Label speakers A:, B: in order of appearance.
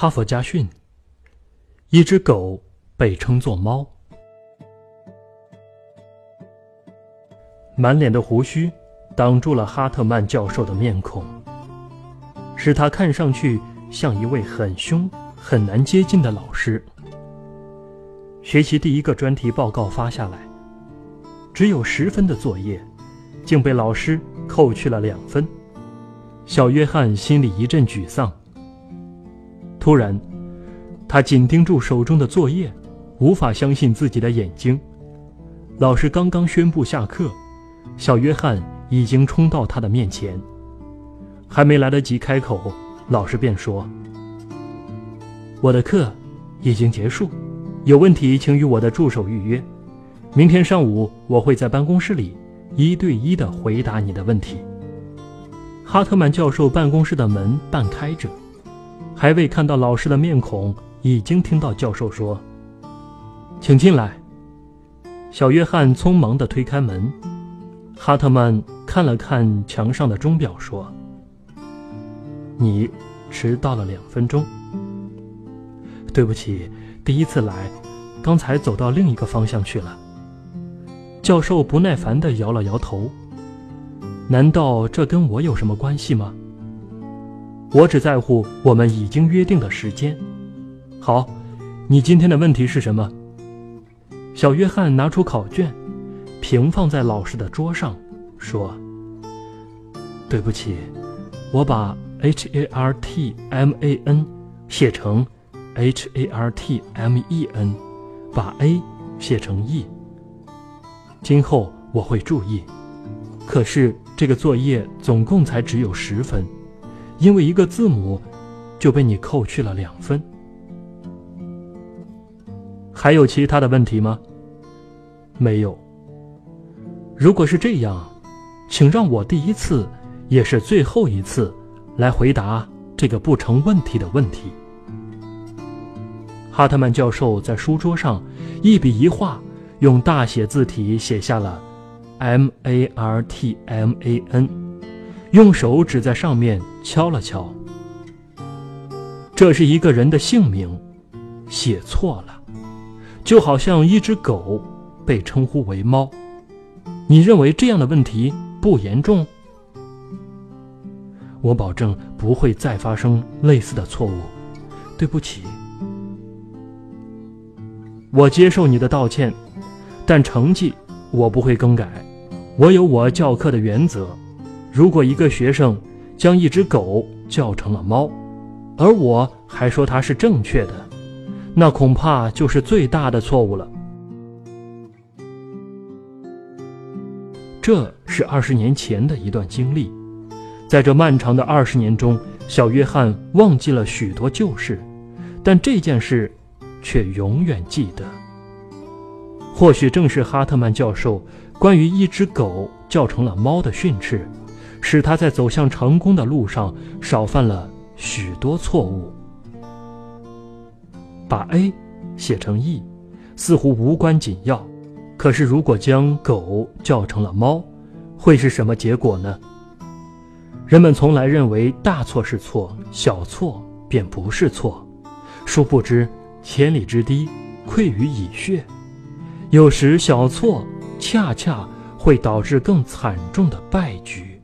A: 哈佛家训：一只狗被称作猫。满脸的胡须挡住了哈特曼教授的面孔，使他看上去像一位很凶、很难接近的老师。学习第一个专题报告发下来，只有十分的作业，竟被老师扣去了两分。小约翰心里一阵沮丧。突然，他紧盯住手中的作业，无法相信自己的眼睛。老师刚刚宣布下课，小约翰已经冲到他的面前，还没来得及开口，老师便说：“我的课已经结束，有问题请与我的助手预约。明天上午我会在办公室里一对一的回答你的问题。”哈特曼教授办公室的门半开着，还未看到老师的面孔，已经听到教授说：“请进来。”小约翰匆忙地推开门。哈特曼看了看墙上的钟表，说：“你迟到了两分钟。对不起，第一次来，刚才走到另一个方向去了。”教授不耐烦地摇了摇头。难道这跟我有什么关系吗？我只在乎我们已经约定的时间。好，你今天的问题是什么？小约翰拿出考卷，平放在老师的桌上，说：“对不起，我把 H A R T M A N 写成 H A R T M E N，把 A 写成 E。今后我会注意。可是。”这个作业总共才只有十分，因为一个字母就被你扣去了两分。还有其他的问题吗？没有。如果是这样，请让我第一次也是最后一次来回答这个不成问题的问题。哈特曼教授在书桌上一笔一画，用大写字体写下了。M A R T M A N，用手指在上面敲了敲。这是一个人的姓名，写错了，就好像一只狗被称呼为猫。你认为这样的问题不严重？我保证不会再发生类似的错误。对不起，我接受你的道歉，但成绩我不会更改。我有我教课的原则，如果一个学生将一只狗叫成了猫，而我还说它是正确的，那恐怕就是最大的错误了。这是二十年前的一段经历，在这漫长的二十年中，小约翰忘记了许多旧事，但这件事却永远记得。或许正是哈特曼教授。关于一只狗叫成了猫的训斥，使他在走向成功的路上少犯了许多错误。把 A 写成 E，似乎无关紧要，可是如果将狗叫成了猫，会是什么结果呢？人们从来认为大错是错，小错便不是错，殊不知千里之堤溃于蚁穴，有时小错。恰恰会导致更惨重的败局。